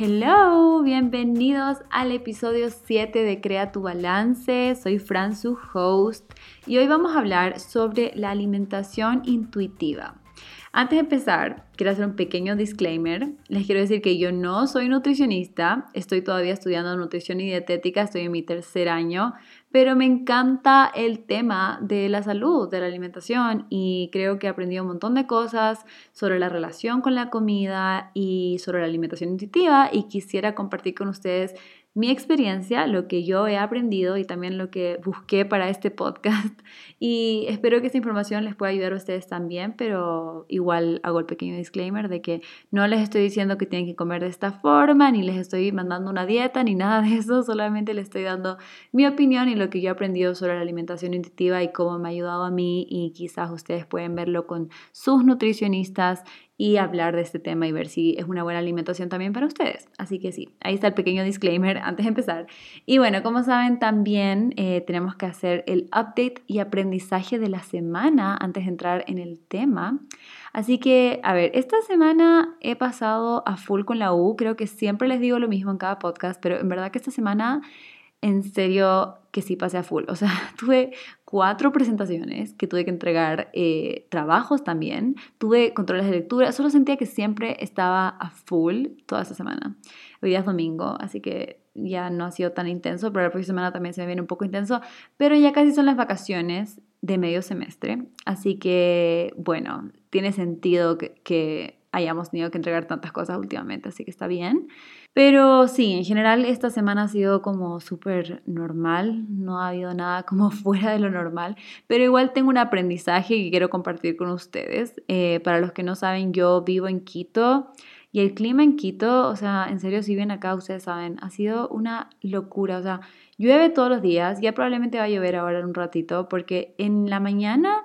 Hello, bienvenidos al episodio 7 de Crea tu Balance. Soy Fran, su host, y hoy vamos a hablar sobre la alimentación intuitiva. Antes de empezar, quiero hacer un pequeño disclaimer. Les quiero decir que yo no soy nutricionista, estoy todavía estudiando nutrición y dietética, estoy en mi tercer año, pero me encanta el tema de la salud, de la alimentación y creo que he aprendido un montón de cosas sobre la relación con la comida y sobre la alimentación intuitiva y quisiera compartir con ustedes mi experiencia, lo que yo he aprendido y también lo que busqué para este podcast. Y espero que esta información les pueda ayudar a ustedes también, pero igual hago el pequeño disclaimer de que no les estoy diciendo que tienen que comer de esta forma, ni les estoy mandando una dieta, ni nada de eso, solamente les estoy dando mi opinión y lo que yo he aprendido sobre la alimentación intuitiva y cómo me ha ayudado a mí y quizás ustedes pueden verlo con sus nutricionistas y hablar de este tema y ver si es una buena alimentación también para ustedes. Así que sí, ahí está el pequeño disclaimer antes de empezar. Y bueno, como saben, también eh, tenemos que hacer el update y aprendizaje de la semana antes de entrar en el tema. Así que, a ver, esta semana he pasado a full con la U. Creo que siempre les digo lo mismo en cada podcast, pero en verdad que esta semana en serio que sí pasé a full. O sea, tuve cuatro presentaciones que tuve que entregar, eh, trabajos también, tuve controles de lectura, solo sentía que siempre estaba a full toda esta semana. Hoy día es domingo, así que ya no ha sido tan intenso, pero la próxima semana también se me viene un poco intenso, pero ya casi son las vacaciones de medio semestre, así que bueno, tiene sentido que, que hayamos tenido que entregar tantas cosas últimamente, así que está bien. Pero sí, en general esta semana ha sido como súper normal, no ha habido nada como fuera de lo normal, pero igual tengo un aprendizaje que quiero compartir con ustedes. Eh, para los que no saben, yo vivo en Quito y el clima en Quito, o sea, en serio, si vienen acá, ustedes saben, ha sido una locura, o sea, llueve todos los días, ya probablemente va a llover ahora en un ratito, porque en la mañana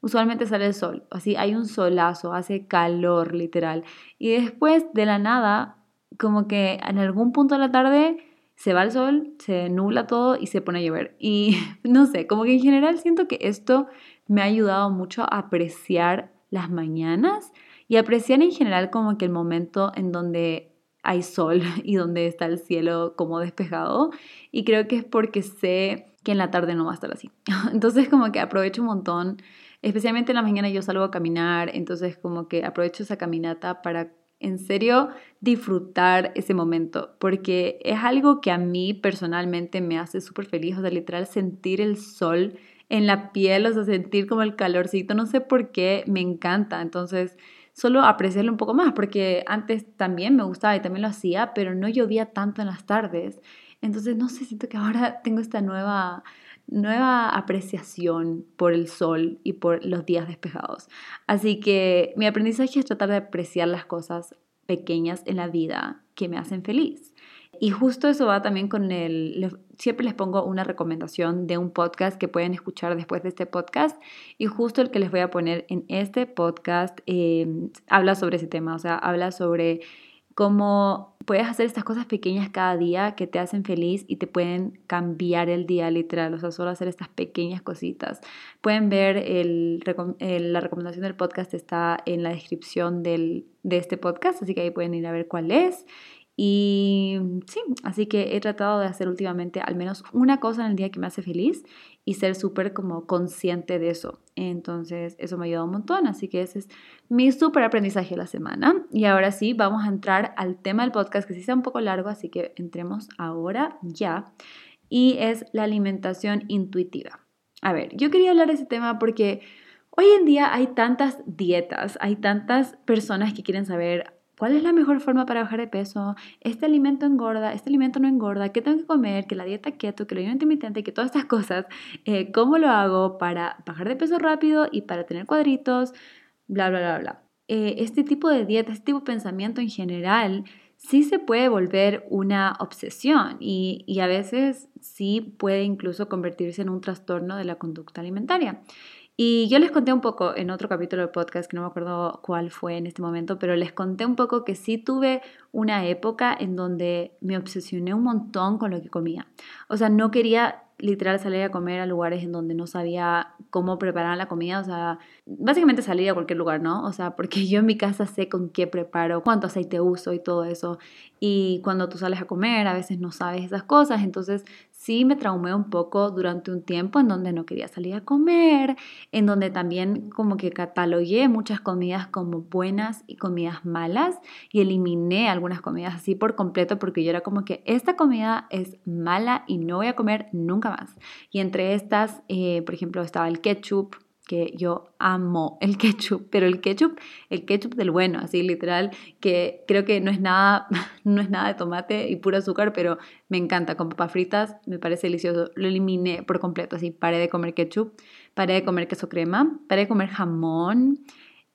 usualmente sale el sol, así hay un solazo, hace calor literal. Y después de la nada, como que en algún punto de la tarde se va el sol, se nubla todo y se pone a llover. Y no sé, como que en general siento que esto me ha ayudado mucho a apreciar las mañanas y apreciar en general como que el momento en donde hay sol y donde está el cielo como despejado. Y creo que es porque sé que en la tarde no va a estar así. Entonces como que aprovecho un montón especialmente en la mañana yo salgo a caminar, entonces como que aprovecho esa caminata para en serio disfrutar ese momento, porque es algo que a mí personalmente me hace súper feliz, o sea, literal sentir el sol en la piel, o sea, sentir como el calorcito, no sé por qué, me encanta, entonces solo apreciarlo un poco más, porque antes también me gustaba y también lo hacía, pero no llovía tanto en las tardes, entonces no sé, siento que ahora tengo esta nueva nueva apreciación por el sol y por los días despejados. Así que mi aprendizaje es tratar de apreciar las cosas pequeñas en la vida que me hacen feliz. Y justo eso va también con el, siempre les pongo una recomendación de un podcast que pueden escuchar después de este podcast. Y justo el que les voy a poner en este podcast eh, habla sobre ese tema, o sea, habla sobre cómo puedes hacer estas cosas pequeñas cada día que te hacen feliz y te pueden cambiar el día literal, o sea, solo hacer estas pequeñas cositas. Pueden ver la recomendación del podcast está en la descripción de este podcast, así que ahí pueden ir a ver cuál es. Y sí, así que he tratado de hacer últimamente al menos una cosa en el día que me hace feliz y ser súper como consciente de eso. Entonces, eso me ha ayudado un montón, así que ese es mi súper aprendizaje de la semana. Y ahora sí, vamos a entrar al tema del podcast, que sí sea un poco largo, así que entremos ahora ya. Y es la alimentación intuitiva. A ver, yo quería hablar de ese tema porque hoy en día hay tantas dietas, hay tantas personas que quieren saber ¿Cuál es la mejor forma para bajar de peso? ¿Este alimento engorda? ¿Este alimento no engorda? ¿Qué tengo que comer? ¿Que la dieta keto? ¿Que la ayuno intermitente? ¿Que todas estas cosas? Eh, ¿Cómo lo hago para bajar de peso rápido y para tener cuadritos? Bla, bla, bla, bla. Eh, este tipo de dieta, este tipo de pensamiento en general, sí se puede volver una obsesión y, y a veces sí puede incluso convertirse en un trastorno de la conducta alimentaria. Y yo les conté un poco en otro capítulo del podcast, que no me acuerdo cuál fue en este momento, pero les conté un poco que sí tuve una época en donde me obsesioné un montón con lo que comía. O sea, no quería literal salir a comer a lugares en donde no sabía cómo preparar la comida, o sea, básicamente salir a cualquier lugar, ¿no? O sea, porque yo en mi casa sé con qué preparo, cuánto aceite uso y todo eso. Y cuando tú sales a comer, a veces no sabes esas cosas, entonces sí me traumé un poco durante un tiempo en donde no quería salir a comer, en donde también como que catalogué muchas comidas como buenas y comidas malas y eliminé algunas comidas así por completo porque yo era como que esta comida es mala y no voy a comer nunca más. Y entre estas, eh, por ejemplo, estaba el ketchup, que yo amo el ketchup, pero el ketchup, el ketchup del bueno, así literal, que creo que no es nada, no es nada de tomate y puro azúcar, pero me encanta con papas fritas, me parece delicioso. Lo eliminé por completo, así paré de comer ketchup, paré de comer queso crema, paré de comer jamón,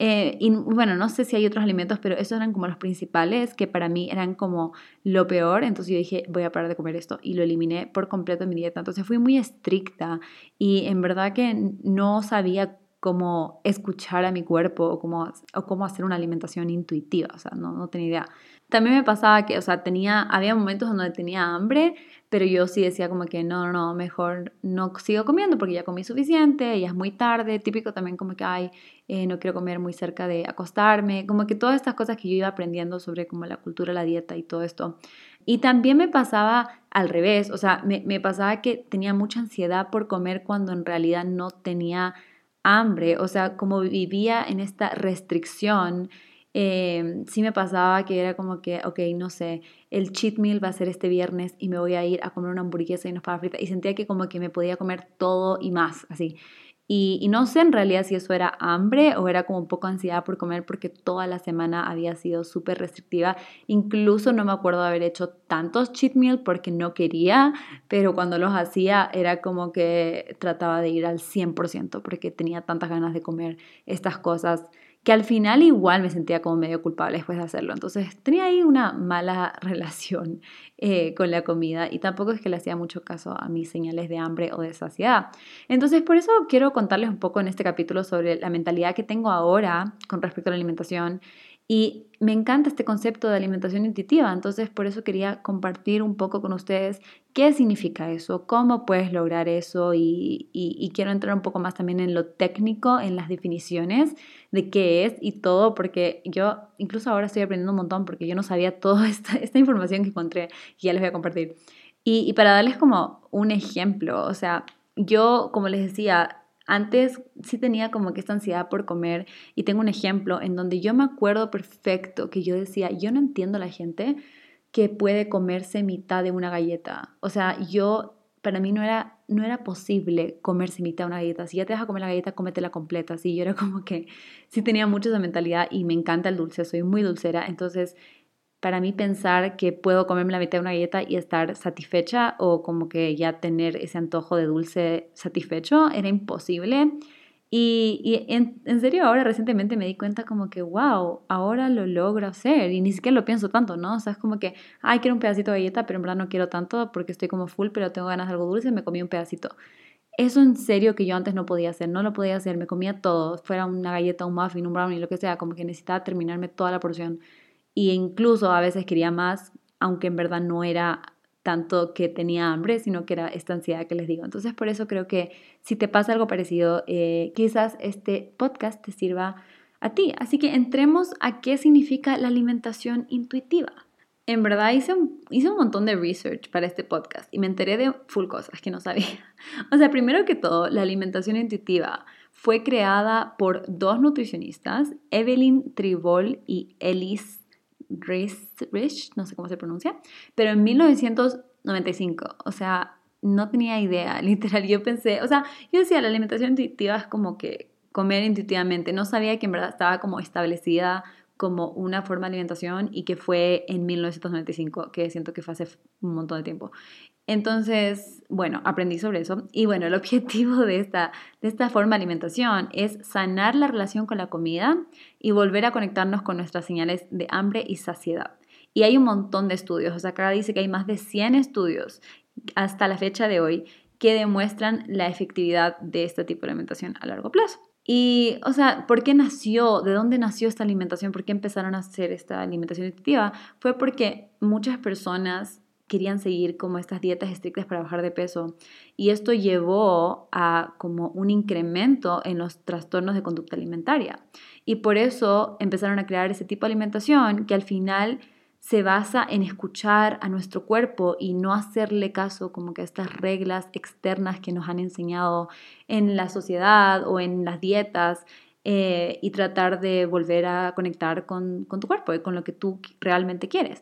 eh, y bueno, no sé si hay otros alimentos, pero esos eran como los principales que para mí eran como lo peor. Entonces yo dije, voy a parar de comer esto y lo eliminé por completo en mi dieta. Entonces fui muy estricta y en verdad que no sabía cómo escuchar a mi cuerpo o cómo, o cómo hacer una alimentación intuitiva. O sea, no, no tenía idea. También me pasaba que, o sea, tenía, había momentos donde tenía hambre, pero yo sí decía como que no, no, no, mejor no sigo comiendo porque ya comí suficiente, ya es muy tarde, típico también como que, ay, eh, no quiero comer muy cerca de acostarme, como que todas estas cosas que yo iba aprendiendo sobre como la cultura, la dieta y todo esto. Y también me pasaba al revés, o sea, me, me pasaba que tenía mucha ansiedad por comer cuando en realidad no tenía hambre, o sea, como vivía en esta restricción, eh, sí me pasaba que era como que, ok, no sé, el cheat meal va a ser este viernes y me voy a ir a comer una hamburguesa y unas papas fritas y sentía que como que me podía comer todo y más, así. Y, no sé en realidad si eso era hambre o era como un poco ansiedad por comer porque toda la semana había sido súper restrictiva. Incluso no me acuerdo de haber hecho tantos cheat meal porque no quería, pero cuando los hacía era como que trataba de ir al 100% porque tenía tantas ganas de comer estas cosas que al final igual me sentía como medio culpable después de hacerlo. Entonces tenía ahí una mala relación eh, con la comida y tampoco es que le hacía mucho caso a mis señales de hambre o de saciedad. Entonces por eso quiero contarles un poco en este capítulo sobre la mentalidad que tengo ahora con respecto a la alimentación y me encanta este concepto de alimentación intuitiva, entonces por eso quería compartir un poco con ustedes qué significa eso, cómo puedes lograr eso y, quiero entrar un poco más también en lo técnico, en las definiciones de qué es y todo, porque yo incluso ahora estoy aprendiendo un montón porque yo no sabía toda esta, información que encontré y ya les voy a compartir. Y, y para darles como un ejemplo, o sea, yo, como les decía, antes sí tenía como que esta ansiedad por comer y tengo un ejemplo en donde yo me acuerdo perfecto que yo decía, yo no entiendo a la gente que puede comerse mitad de una galleta. O sea, yo para mí no era no era posible comerse mitad de una galleta. Si ya te vas a comer la galleta, cómetela completa. Así yo era como que sí tenía mucho esa mentalidad y me encanta el dulce, soy muy dulcera. Entonces, para mí pensar que puedo comerme la mitad de una galleta y estar satisfecha o como que ya tener ese antojo de dulce satisfecho era imposible. Y, en, en, serio, ahora recientemente me di cuenta como que, wow, ahora lo logro hacer y ni siquiera lo pienso tanto, ¿no? O sea, es como que, ay, quiero un pedacito de galleta, pero en verdad no quiero tanto porque estoy como full, pero tengo ganas de algo dulce, me comí un pedacito. Eso en serio que yo antes no podía hacer, no lo podía hacer, me comía todo, fuera una galleta, un muffin, un brownie, lo que sea, como que necesitaba terminarme toda la porción y incluso a veces quería más, aunque en verdad no era tanto que tenía hambre, sino que era esta ansiedad que les digo. Entonces por eso creo que si te pasa algo parecido, eh, quizás este podcast te sirva a ti. Así que entremos a qué significa la alimentación intuitiva. En verdad hice un, hice un montón de research para este podcast y me enteré de full cosas que no sabía. O sea, primero que todo, la alimentación intuitiva fue creada por dos nutricionistas, Evelyn Tribol y Elise Rich, no sé cómo se pronuncia, pero en 1995, o sea, no tenía idea, literal, yo pensé, o sea, yo decía, la alimentación intuitiva es como que comer intuitivamente, no sabía que en verdad estaba como establecida como una forma de alimentación y que fue en 1995, que siento que fue hace un montón de tiempo. Entonces, bueno, aprendí sobre eso y bueno, el objetivo de esta, de esta forma de alimentación es sanar la relación con la comida y volver a conectarnos con nuestras señales de hambre y saciedad. Y hay un montón de estudios, o sea, acá dice que hay más de 100 estudios hasta la fecha de hoy que demuestran la efectividad de este tipo de alimentación a largo plazo. Y, o sea, ¿por qué nació? ¿De dónde nació esta alimentación? ¿Por qué empezaron a hacer esta alimentación intuitiva? Fue porque muchas personas querían seguir como estas dietas estrictas para bajar de peso y esto llevó a como un incremento en los trastornos de conducta alimentaria y por eso empezaron a crear ese tipo de alimentación que al final se basa en escuchar a nuestro cuerpo y no hacerle caso como que a estas reglas externas que nos han enseñado en la sociedad o en las dietas eh, y tratar de volver a conectar con, con tu cuerpo y con lo que tú realmente quieres.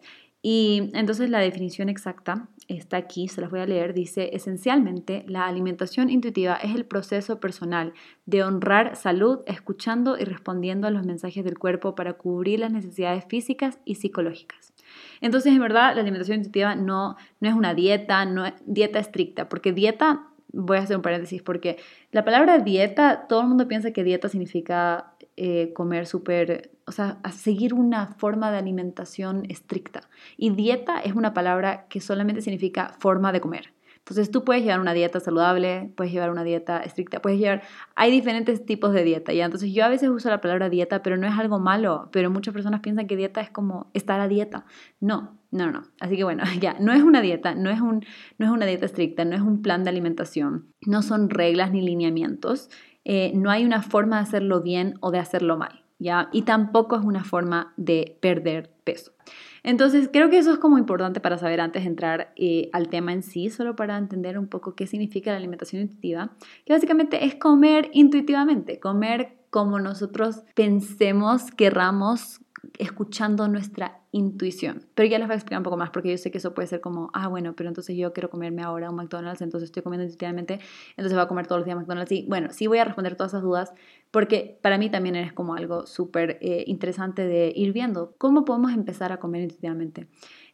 Y entonces la definición exacta está aquí, se las voy a leer, dice, esencialmente, la alimentación intuitiva es el proceso personal de honrar salud escuchando y respondiendo a los mensajes del cuerpo para cubrir las necesidades físicas y psicológicas. Entonces, en verdad, la alimentación intuitiva no, no es una dieta, no es dieta estricta, porque dieta, voy a hacer un paréntesis, porque la palabra dieta, todo el mundo piensa que dieta significa eh, comer súper, o sea, seguir una forma de alimentación estricta. Y dieta es una palabra que solamente significa forma de comer. Entonces tú puedes llevar una dieta saludable, puedes llevar una dieta estricta, puedes llevar... Hay diferentes tipos de dieta, ¿ya? Entonces yo a veces uso la palabra dieta, pero no es algo malo, pero muchas personas piensan que dieta es como estar a dieta. No, no, no. Así que bueno, ya, no es una dieta, no es, un, no es una dieta estricta, no es un plan de alimentación, no son reglas ni lineamientos, eh, no hay una forma de hacerlo bien o de hacerlo mal, Y tampoco es una forma de perder peso. Entonces, creo que eso es como importante para saber antes de entrar eh, al tema en sí, solo para entender un poco qué significa la alimentación intuitiva, que básicamente es comer intuitivamente, comer como nosotros pensemos, querramos, escuchando nuestra intuición. Pero ya les voy a explicar un poco más porque yo sé que eso puede ser como, ah, bueno, pero entonces yo quiero comerme ahora un McDonald's, entonces estoy comiendo intuitivamente, entonces voy a comer todos los días McDonald's. Y bueno, sí voy a responder todas esas dudas porque para mí también es como algo súper eh, interesante de ir viendo cómo podemos empezar a comer intuitivamente.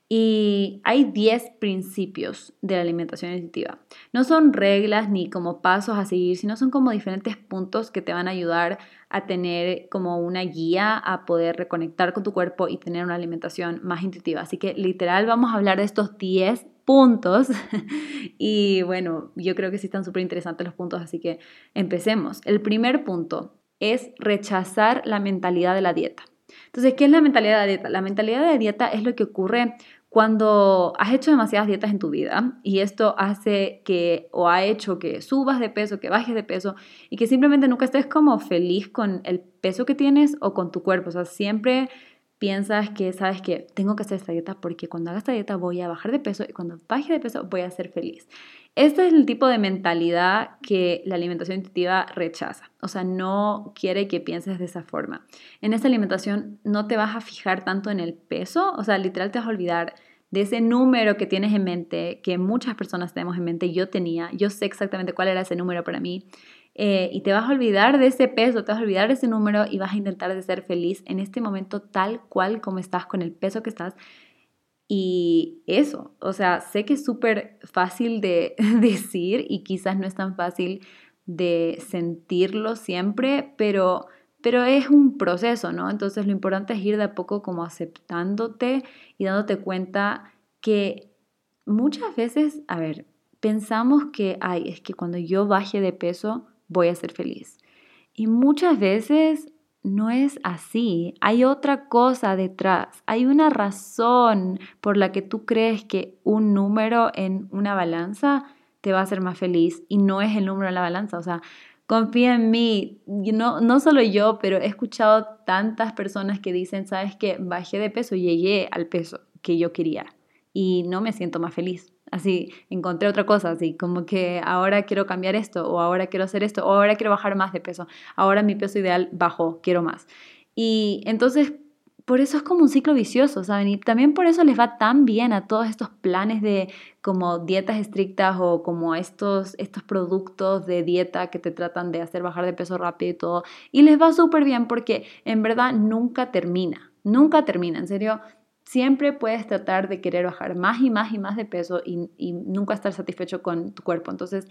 Y hay 10 principios de la alimentación intuitiva. No son reglas ni como pasos a seguir, sino son como diferentes puntos que te van a ayudar a tener como una guía a poder reconectar con tu cuerpo y tener una alimentación más intuitiva. Así que literal vamos a hablar de estos 10 puntos y bueno, yo creo que sí están súper interesantes los puntos, así que empecemos. El primer punto es rechazar la mentalidad de la dieta. Entonces, ¿qué es la mentalidad de dieta? La mentalidad de dieta es lo que ocurre cuando has hecho demasiadas dietas en tu vida y esto hace que o ha hecho que subas de peso, que bajes de peso y que simplemente nunca estés como feliz con el peso que tienes o con tu cuerpo. O sea, siempre piensas que, sabes que tengo que hacer esta dieta porque cuando haga esta dieta voy a bajar de peso y cuando baje de peso voy a ser feliz. Este es el tipo de mentalidad que la alimentación intuitiva rechaza. O sea, no quiere que pienses de esa forma. En esta alimentación no te vas a fijar tanto en el peso, o sea, literal te vas a olvidar de ese número que tienes en mente, que muchas personas tenemos en mente, yo tenía, yo sé exactamente cuál era ese número para mí, eh, y te vas a olvidar de ese peso, te vas a olvidar de ese número y vas a intentar de ser feliz en este momento tal cual como estás, con el peso que estás. Y eso, o sea, sé que es súper fácil de decir y quizás no es tan fácil de sentirlo siempre, pero pero es un proceso, ¿no? Entonces lo importante es ir de a poco como aceptándote y dándote cuenta que muchas veces, a ver, pensamos que, ay, es que cuando yo baje de peso voy a ser feliz. Y muchas veces no es así. Hay otra cosa detrás. Hay una razón por la que tú crees que un número en una balanza te va a hacer más feliz y no es el número en la balanza. O sea, confía en mí. No, no solo yo, pero he escuchado tantas personas que dicen, sabes que bajé de peso, llegué al peso que yo quería y no me siento más feliz. Así, encontré otra cosa, así como que ahora quiero cambiar esto, o ahora quiero hacer esto, o ahora quiero bajar más de peso, ahora mi peso ideal bajó, quiero más. Y entonces por eso es como un ciclo vicioso, ¿saben? Y también por eso les va tan bien a todos estos planes de como dietas estrictas o como estos, estos productos de dieta que te tratan de hacer bajar de peso rápido y todo. Y les va súper bien porque en verdad nunca termina, nunca termina, en serio. Siempre puedes tratar de querer bajar más y más y más de peso y, nunca estar satisfecho con tu cuerpo. Entonces,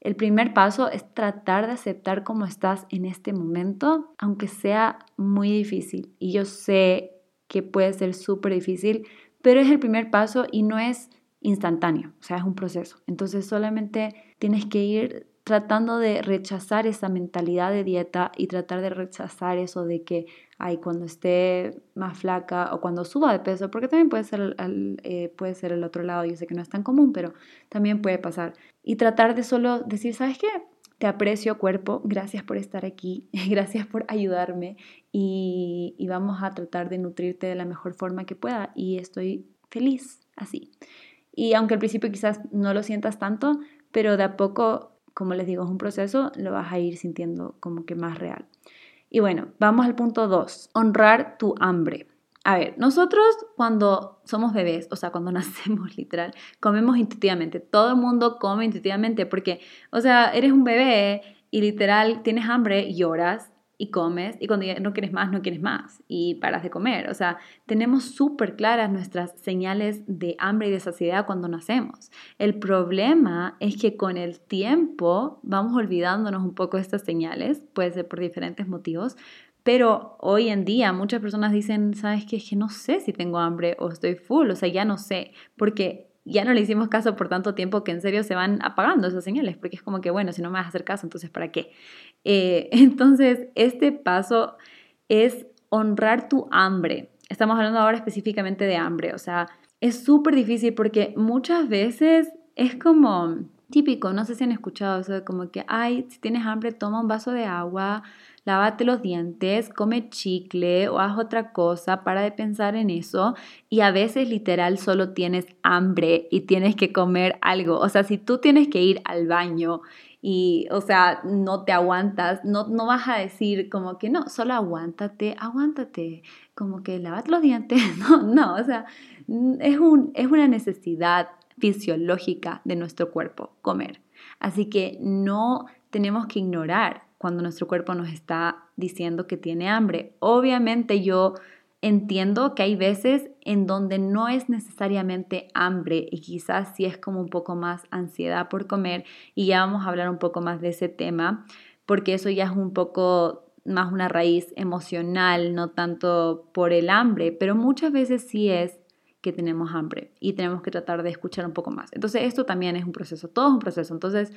el primer paso es tratar de aceptar cómo estás en este momento, aunque sea muy difícil. Y yo sé que puede ser súper difícil, pero es el primer paso y no es instantáneo, o sea, es un proceso. Entonces solamente tienes que ir tratando de rechazar esa mentalidad de dieta y tratar de rechazar eso de que, ay, cuando esté más flaca o cuando suba de peso, porque también puede ser, eh, puede ser el otro lado, yo sé que no es tan común, pero también puede pasar. Y tratar de solo decir, ¿sabes qué? Te aprecio cuerpo, gracias por estar aquí, gracias por ayudarme y, y vamos a tratar de nutrirte de la mejor forma que pueda y estoy feliz así. Y aunque al principio quizás no lo sientas tanto, pero de a poco como les digo, es un proceso, lo vas a ir sintiendo como que más real. Y bueno, vamos al punto 2, honrar tu hambre. A ver, nosotros cuando somos bebés, o sea, cuando nacemos literal, comemos intuitivamente. Todo el mundo come intuitivamente porque, o sea, eres un bebé y literal tienes hambre, lloras, y comes y cuando ya no quieres más, no quieres más y paras de comer. O sea, tenemos súper claras nuestras señales de hambre y de saciedad cuando nacemos. El problema es que con el tiempo vamos olvidándonos un poco de estas señales, puede ser por diferentes motivos, pero hoy en día muchas personas dicen, ¿sabes qué? Es que no sé si tengo hambre o estoy full, o sea, ya no sé, porque ya no le hicimos caso por tanto tiempo que en serio se van apagando esas señales, porque es como que, bueno, si no me vas a hacer caso, entonces ¿para qué? Eh, entonces, este paso es honrar tu hambre. Estamos hablando ahora específicamente de hambre, o sea, es súper difícil porque muchas veces es como típico, no sé si han escuchado eso de como que, ay, si tienes hambre, toma un vaso de agua, lávate los dientes, come chicle o haz otra cosa, para de pensar en eso y a veces literal solo tienes hambre y tienes que comer algo. O sea, si tú tienes que ir al baño y, o sea, no te aguantas, no, no vas a decir como que no, solo aguántate, aguántate, como que lávate los dientes, no, no, o sea, es, un, es una necesidad fisiológica de nuestro cuerpo comer. Así que no tenemos que ignorar cuando nuestro cuerpo nos está diciendo que tiene hambre. Obviamente yo entiendo que hay veces en donde no es necesariamente hambre y quizás sí es como un poco más ansiedad por comer y ya vamos a hablar un poco más de ese tema porque eso ya es un poco más una raíz emocional, no tanto por el hambre, pero muchas veces sí es que tenemos hambre y tenemos que tratar de escuchar un poco más. Entonces esto también es un proceso, todo es un proceso. Entonces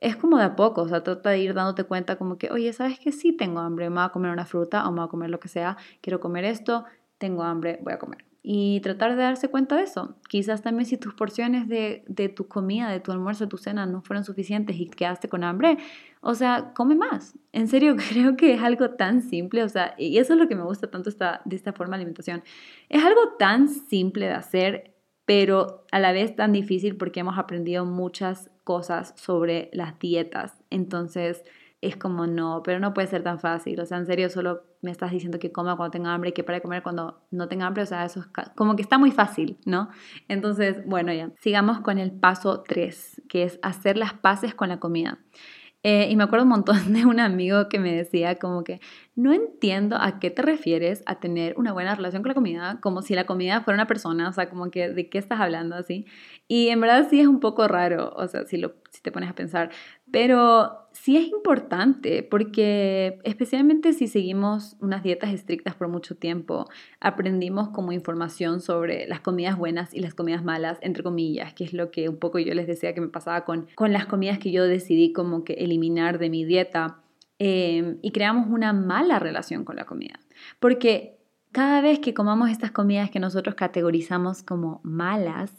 es como de a poco, o sea, trata de ir dándote cuenta como que, oye, ¿sabes que Sí tengo hambre, me voy a comer una fruta o me voy a comer lo que sea, quiero comer esto, tengo hambre, voy a comer. Y tratar de darse cuenta de eso. Quizás también si tus porciones de, de tu comida, de tu almuerzo, de tu cena no fueron suficientes y quedaste con hambre, o sea, come más. En serio, creo que es algo tan simple, o sea, y eso es lo que me gusta tanto esta, de esta forma de alimentación. Es algo tan simple de hacer, pero a la vez tan difícil porque hemos aprendido muchas cosas sobre las dietas. Entonces es como no, pero no puede ser tan fácil. O sea, en serio, solo me estás diciendo que coma cuando tenga hambre y que para de comer cuando no tenga hambre. O sea, eso es como que está muy fácil, ¿no? Entonces, bueno, ya. Sigamos con el paso 3, que es hacer las paces con la comida. Eh, y me acuerdo un montón de un amigo que me decía como que no entiendo a qué te refieres a tener una buena relación con la comida, como si la comida fuera una persona, o sea, como que de qué estás hablando así. Y en verdad sí es un poco raro, o sea, si, lo, si te pones a pensar, pero sí es importante porque especialmente si seguimos unas dietas estrictas por mucho tiempo, aprendimos como información sobre las comidas buenas y las comidas malas, entre comillas, que es lo que un poco yo les decía que me pasaba con, con las comidas que yo decidí como que eliminar de mi dieta. Em, y creamos una mala relación con la comida. Porque cada vez que comamos estas comidas que nosotros categorizamos como malas,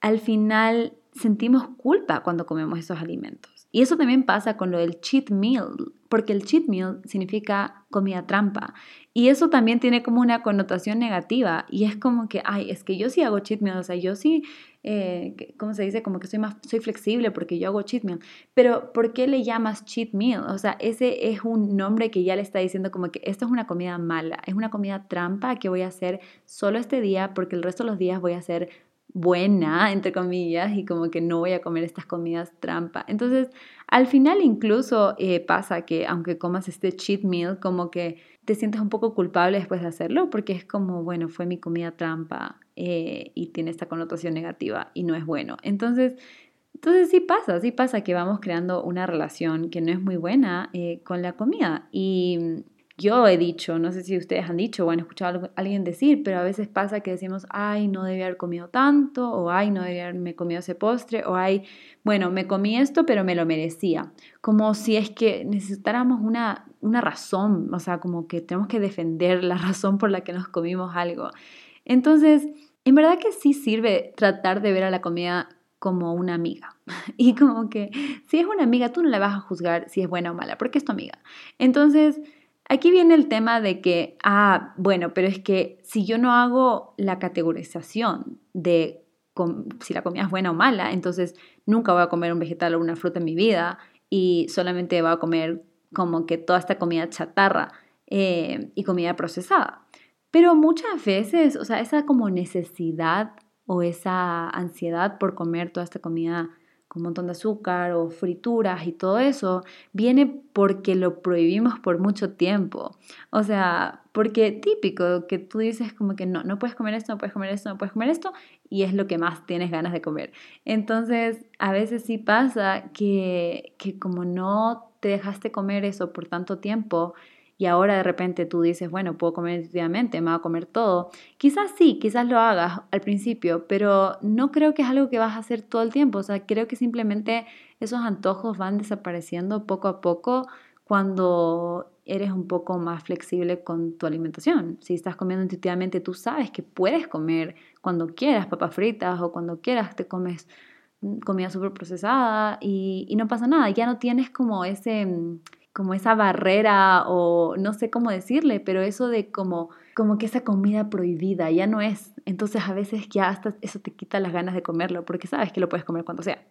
al final sentimos culpa cuando comemos esos alimentos. Y eso también pasa con lo del cheat meal, porque el cheat meal significa comida trampa. Y eso también tiene como una connotación negativa. Y es como que, ay, es que yo sí hago cheat meal, o sea, yo sí, eh, ¿cómo se dice? Como que soy más, soy flexible porque yo hago cheat meal. Pero, ¿por qué le llamas cheat meal? O sea, ese es un nombre que ya le está diciendo como que esto es una comida mala, es una comida trampa que voy a hacer solo este día porque el resto de los días voy a hacer buena, entre comillas, y como que no voy a comer estas comidas trampa. Entonces, al final incluso eh, pasa que aunque comas este cheat meal, como que te sientes un poco culpable después de hacerlo, porque es como, bueno, fue mi comida trampa eh, y tiene esta connotación negativa y no es bueno. Entonces, entonces sí pasa, sí pasa que vamos creando una relación que no es muy buena eh, con la comida. Y yo he dicho, no sé si ustedes han dicho o han escuchado a alguien decir, pero a veces pasa que decimos, ay, no debía haber comido tanto, o ay, no debía haberme comido ese postre, o ay, bueno, me comí esto, pero me lo merecía. Como si es que necesitáramos una, una razón, o sea, como que tenemos que defender la razón por la que nos comimos algo. Entonces, en verdad que sí sirve tratar de ver a la comida como una amiga. Y como que si es una amiga, tú no la vas a juzgar si es buena o mala, porque es tu amiga. Entonces, aquí viene el tema de que, ah, bueno, pero es que si yo no hago la categorización de si la comida es buena o mala, entonces nunca voy a comer un vegetal o una fruta en mi vida y solamente voy a comer como que toda esta comida chatarra eh, y comida procesada. Pero muchas veces, o sea, esa como necesidad o esa ansiedad por comer toda esta comida con un montón de azúcar o frituras y todo eso, viene porque lo prohibimos por mucho tiempo. O sea, porque típico que tú dices como que no, no puedes comer esto, no puedes comer esto, no puedes comer esto, y es lo que más tienes ganas de comer. Entonces, a veces sí pasa que, que como no te dejaste comer eso por tanto tiempo, y ahora de repente tú dices, bueno, puedo comer intuitivamente, me voy a comer todo. Quizás sí, quizás lo hagas al principio, pero no creo que es algo que vas a hacer todo el tiempo. O sea, creo que simplemente esos antojos van desapareciendo poco a poco cuando eres un poco más flexible con tu alimentación. Si estás comiendo intuitivamente, tú sabes que puedes comer cuando quieras papas fritas o cuando quieras te comes comida súper procesada y, y no pasa nada. Ya no tienes como ese como esa barrera o no sé cómo decirle, pero eso de como, como que esa comida prohibida ya no es. Entonces a veces ya hasta eso te quita las ganas de comerlo porque sabes que lo puedes comer cuando sea.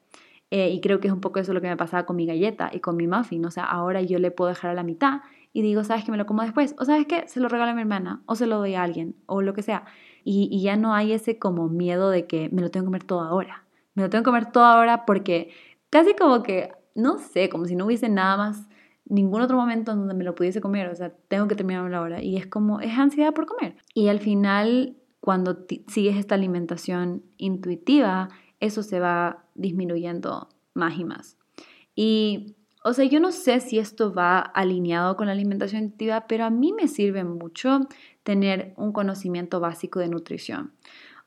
Eh, y creo que es un poco eso lo que me pasaba con mi galleta y con mi muffin. O sea, ahora yo le puedo dejar a la mitad y digo, ¿sabes que me lo como después? O ¿sabes qué? Se lo regalo a mi hermana o se lo doy a alguien o lo que sea. Y, y ya no hay ese como miedo de que me lo tengo que comer todo ahora. Me lo tengo que comer todo ahora porque casi como que, no sé, como si no hubiese nada más ningún otro momento en donde me lo pudiese comer, o sea, tengo que terminar la hora y es como, es ansiedad por comer. Y al final, cuando sigues esta alimentación intuitiva, eso se va disminuyendo más y más. Y, o sea, yo no sé si esto va alineado con la alimentación intuitiva, pero a mí me sirve mucho tener un conocimiento básico de nutrición.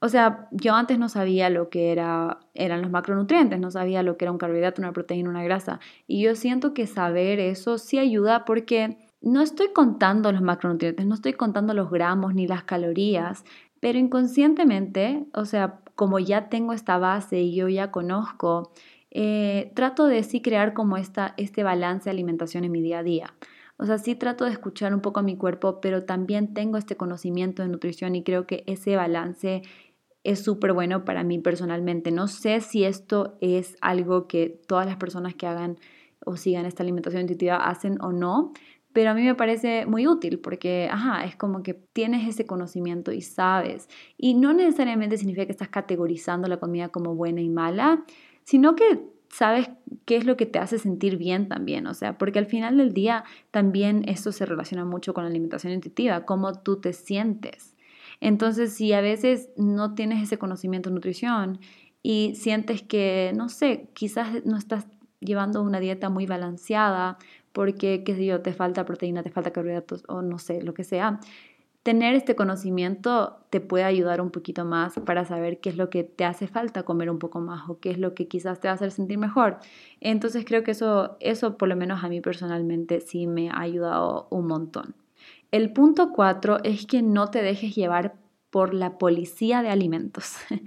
O sea, yo antes no sabía lo que era, eran los macronutrientes, no sabía lo que era un carbohidrato, una proteína, una grasa. Y yo siento que saber eso sí ayuda porque no estoy contando los macronutrientes, no estoy contando los gramos ni las calorías, pero inconscientemente, o sea, como ya tengo esta base y yo ya conozco, eh, trato de sí crear como esta, este balance de alimentación en mi día a día. O sea, sí trato de escuchar un poco a mi cuerpo, pero también tengo este conocimiento de nutrición y creo que ese balance es súper bueno para mí personalmente. No sé si esto es algo que todas las personas que hagan o sigan esta alimentación intuitiva hacen o no, pero a mí me parece muy útil porque, ajá, es como que tienes ese conocimiento y sabes. Y no necesariamente significa que estás categorizando la comida como buena y mala, sino que sabes qué es lo que te hace sentir bien también, o sea, porque al final del día también esto se relaciona mucho con la alimentación intuitiva, cómo tú te sientes. Entonces, si a veces no tienes ese conocimiento de nutrición y sientes que, no sé, quizás no estás llevando una dieta muy balanceada porque, qué sé yo, te falta proteína, te falta carbohidratos o no sé, lo que sea, tener este conocimiento te puede ayudar un poquito más para saber qué es lo que te hace falta comer un poco más o qué es lo que quizás te va a hacer sentir mejor. Entonces creo que eso, eso por lo menos a mí personalmente sí me ha ayudado un montón. El punto cuatro es que no te dejes llevar por la policía de alimentos.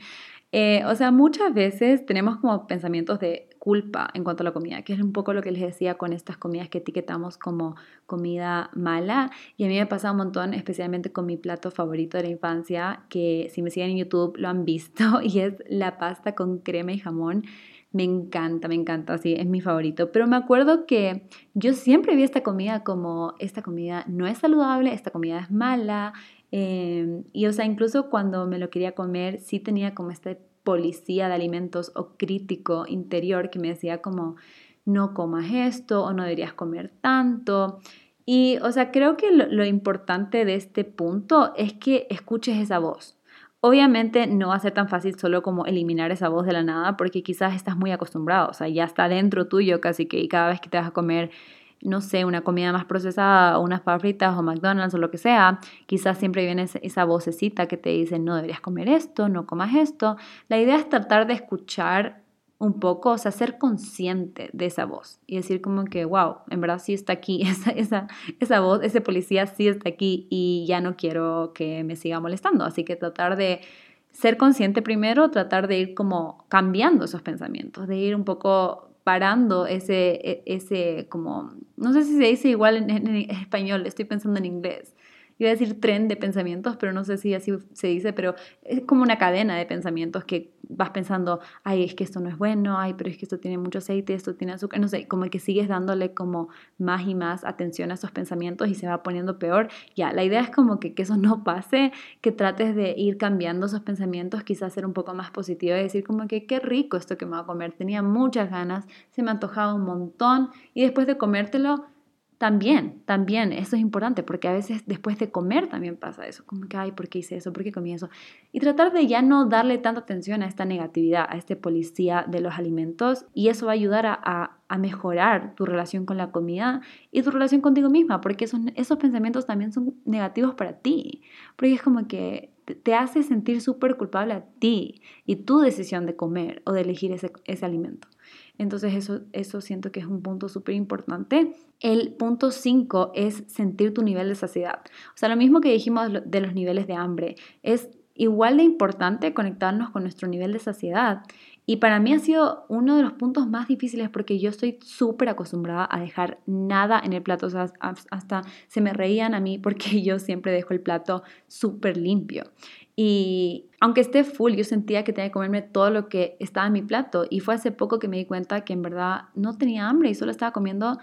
Eh, o sea, muchas veces tenemos como pensamientos de culpa en cuanto a la comida, que es un poco lo que les decía con estas comidas que etiquetamos como comida mala. Y a mí me pasa un montón, especialmente con mi plato favorito de la infancia, que si me siguen en YouTube lo han visto, y es la pasta con crema y jamón. Me encanta, me encanta, sí, es mi favorito. Pero me acuerdo que yo siempre vi esta comida como, esta comida no es saludable, esta comida es mala. Em, y o sea, incluso cuando me lo quería comer, sí tenía como esta policía de alimentos o crítico interior que me decía como, no comas esto o no deberías comer tanto. Y, o sea, creo que lo importante de este punto es que escuches esa voz. Obviamente no va a ser tan fácil solo como eliminar esa voz de la nada porque quizás estás muy acostumbrado, o sea, ya está dentro tuyo casi que y cada vez que te vas a comer no sé, una comida más procesada o unas papas fritas o McDonald's o lo que sea, quizás siempre viene esa vocecita que te dice, no deberías comer esto, no comas esto. La idea es tratar de escuchar un poco, o sea, ser consciente de esa voz y decir como que, wow, en verdad sí está aquí, esa, esa, esa voz, ese policía sí está aquí y ya no quiero que me siga molestando. Así que tratar de ser consciente primero, tratar de ir como cambiando esos pensamientos, de ir un poco parando ese, e, ese como, no sé si se dice igual en, español, estoy pensando en inglés, iba a decir tren de pensamientos, pero no sé si así se dice, pero es como una cadena de pensamientos que vas pensando, ay, es que esto no es bueno, ay, pero es que esto tiene mucho aceite, esto tiene azúcar, no sé, como que sigues dándole como más y más atención a esos pensamientos y se va poniendo peor. Ya, la idea es como que, que eso no pase, que trates de ir cambiando esos pensamientos, quizás ser un poco más positivo y decir como que qué rico esto que me voy a comer, tenía muchas ganas, se me antojaba un montón y después de comértelo también, también, eso es importante, porque a veces después de comer también pasa eso, como que, ay, ¿por qué hice eso? ¿Por qué comí eso? Y tratar de ya no darle tanta atención a esta negatividad, a este policía de los alimentos, y eso va a ayudar a, a, mejorar tu relación con la comida y tu relación contigo misma, porque esos, esos pensamientos también son negativos para ti, porque es como que te hace sentir súper culpable a ti y tu decisión de comer o de elegir ese, ese alimento. Entonces eso, eso siento que es un punto súper importante. El punto 5 es sentir tu nivel de saciedad. O sea, lo mismo que dijimos de los niveles de hambre, es igual de importante conectarnos con nuestro nivel de saciedad. Y para mí ha sido uno de los puntos más difíciles porque yo estoy súper acostumbrada a dejar nada en el plato. O sea, hasta se me reían a mí porque yo siempre dejo el plato súper limpio. Y aunque esté full, yo sentía que tenía que comerme todo lo que estaba en mi plato. Y fue hace poco que me di cuenta que en verdad no tenía hambre y solo estaba comiendo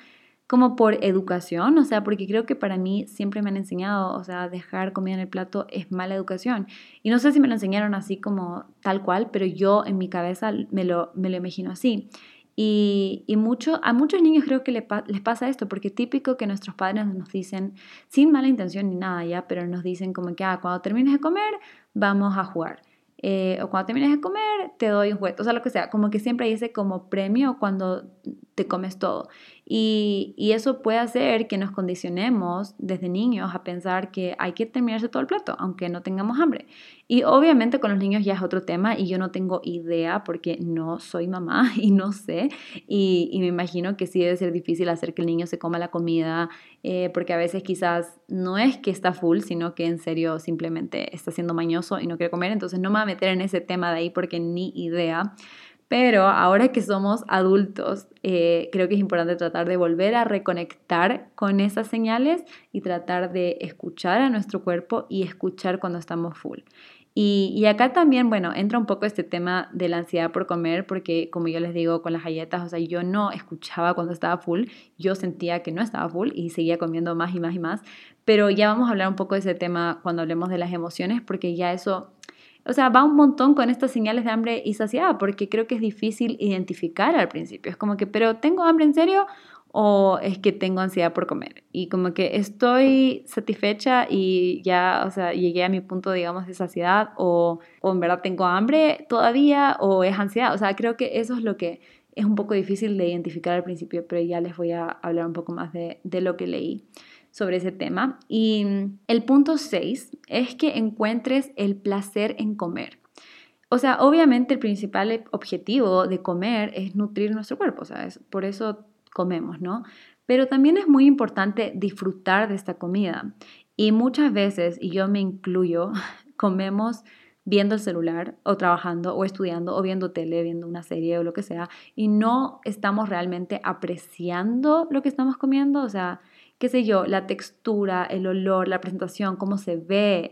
como por educación, o sea, porque creo que para mí siempre me han enseñado, o sea, dejar comida en el plato es mala educación. Y no sé si me lo enseñaron así como tal cual, pero yo en mi cabeza me lo, me lo imagino así. Y, y mucho, a muchos niños creo que les, les pasa esto, porque es típico que nuestros padres nos dicen, sin mala intención ni nada ya, pero nos dicen como que, ah, cuando termines de comer, vamos a jugar. Eh, o cuando termines de comer, te doy un juguete, o sea, lo que sea, como que siempre dice como premio cuando te comes todo. Y, eso puede hacer que nos condicionemos desde niños a pensar que hay que terminarse todo el plato, aunque no tengamos hambre. Y obviamente con los niños ya es otro tema y yo no tengo idea porque no soy mamá y no sé. Y, y me imagino que sí debe ser difícil hacer que el niño se coma la comida eh, porque a veces quizás no es que está full, sino que en serio simplemente está siendo mañoso y no quiere comer. Entonces no me voy a meter en ese tema de ahí porque ni idea. Pero ahora que somos adultos, eh, creo que es importante tratar de volver a reconectar con esas señales y tratar de escuchar a nuestro cuerpo y escuchar cuando estamos full. Y, acá también, bueno, entra un poco este tema de la ansiedad por comer, porque como yo les digo con las galletas, o sea, yo no escuchaba cuando estaba full, yo sentía que no estaba full y seguía comiendo más y más y más, pero ya vamos a hablar un poco de ese tema cuando hablemos de las emociones, porque ya eso, o sea, va un montón con estas señales de hambre y saciedad, porque creo que es difícil identificar al principio, es como que, pero ¿tengo hambre en serio? o es que tengo ansiedad por comer. Y como que estoy satisfecha y ya, o sea, llegué a mi punto, digamos, de saciedad o, o en verdad tengo hambre todavía o es ansiedad. O sea, creo que eso es lo que es un poco difícil de identificar al principio, pero ya les voy a hablar un poco más de, de lo que leí sobre ese tema. Y el punto 6 es que encuentres el placer en comer. O sea, obviamente el principal objetivo de comer es nutrir nuestro cuerpo, ¿sabes? Por eso comemos, ¿no? Pero también es muy importante disfrutar de esta comida. Y muchas veces, y yo me incluyo, comemos viendo el celular o trabajando o estudiando o viendo tele, viendo una serie o lo que sea, y no estamos realmente apreciando lo que estamos comiendo, o sea, qué sé yo, la textura, el olor, la presentación, cómo se ve,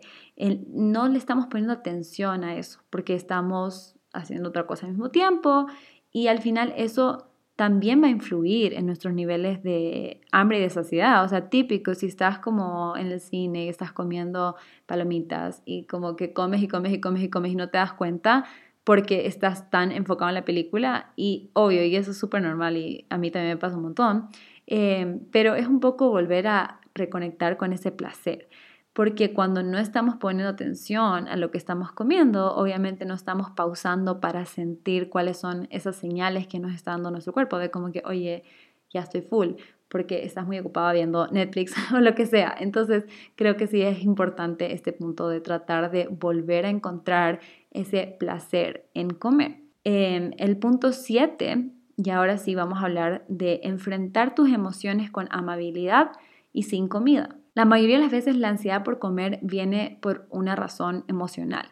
no le estamos poniendo atención a eso porque estamos haciendo otra cosa al mismo tiempo y al final eso también va a influir en nuestros niveles de hambre y de saciedad. O sea, típico, si estás como en el cine y estás comiendo palomitas y como que comes y comes y comes y comes y no te das cuenta porque estás tan enfocado en la película y obvio, y eso es súper normal y a mí también me pasa un montón, eh, pero es un poco volver a reconectar con ese placer porque cuando no estamos poniendo atención a lo que estamos comiendo, obviamente no estamos pausando para sentir cuáles son esas señales que nos está dando nuestro cuerpo, de como que, oye, ya estoy full. porque estás muy ocupada viendo Netflix o lo que sea. Entonces, creo que sí es importante este punto de tratar de volver a encontrar ese placer en comer. Em, el punto 7, y ahora sí vamos a hablar de enfrentar tus emociones con amabilidad y sin comida. La mayoría de las veces la ansiedad por comer viene por una razón emocional.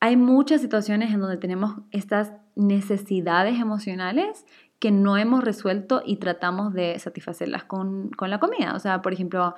Hay muchas situaciones en donde tenemos estas necesidades emocionales que no hemos resuelto y tratamos de satisfacerlas con, con la comida. O sea, por ejemplo,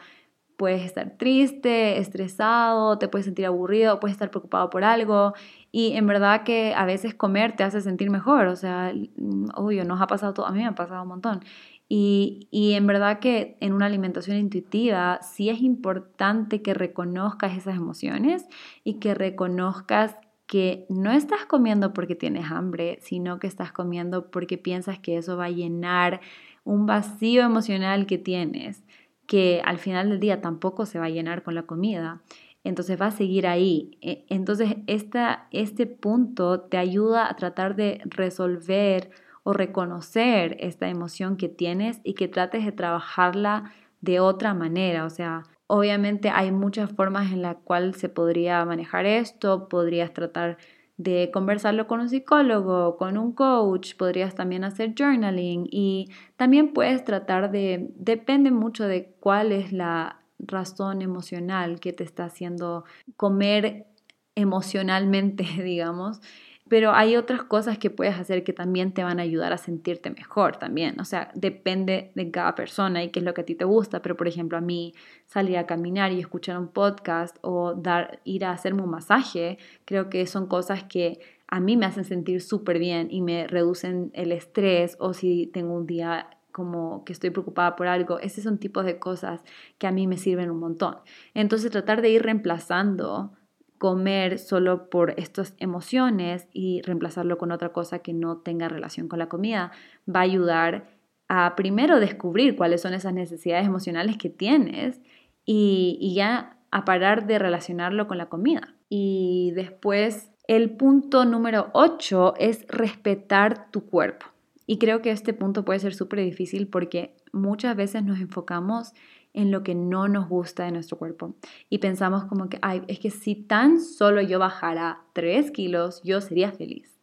puedes estar triste, estresado, te puedes sentir aburrido, puedes estar preocupado por algo y en verdad que a veces comer te hace sentir mejor, o sea, mm, obvio, nos ha pasado todo, a mí me ha pasado un montón. Y, y en verdad que en una alimentación intuitiva sí es importante que reconozcas esas emociones y que reconozcas que no estás comiendo porque tienes hambre, sino que estás comiendo porque piensas que eso va a llenar un vacío emocional que tienes, que al final del día tampoco se va a llenar con la comida. Entonces va a seguir ahí. E, entonces esta, este punto te ayuda a tratar de resolver o reconocer esta emoción que tienes y que trates de trabajarla de otra manera. O sea, Obviamente hay muchas formas en las cuales se podría manejar esto, podrías tratar de conversarlo con un psicólogo, con un coach, podrías también hacer journaling y también puedes tratar de, depende mucho de cuál es la razón emocional que te está haciendo comer emocionalmente, digamos, pero hay otras cosas que puedes hacer que también te van a ayudar a sentirte mejor también. O sea, depende de cada persona y qué es lo que a ti te gusta. Pero, por ejemplo, a mí salir a caminar y escuchar un podcast o dar, ir a hacerme un masaje, creo que son cosas que a mí me hacen sentir súper bien y me reducen el estrés o si tengo un día como que estoy preocupada por algo, esos son tipos de cosas que a mí me sirven un montón. Entonces tratar de ir reemplazando comer solo por estas emociones y reemplazarlo con otra cosa que no tenga relación con la comida va a ayudar a primero descubrir cuáles son esas necesidades emocionales que tienes y, ya a parar de relacionarlo con la comida. Y después el punto número 8 es respetar tu cuerpo. Y creo que este punto puede ser súper difícil porque muchas veces nos enfocamos en lo que no nos gusta de nuestro cuerpo. Y pensamos como que, ay, es que si tan solo yo bajara 3 kilos, yo sería feliz.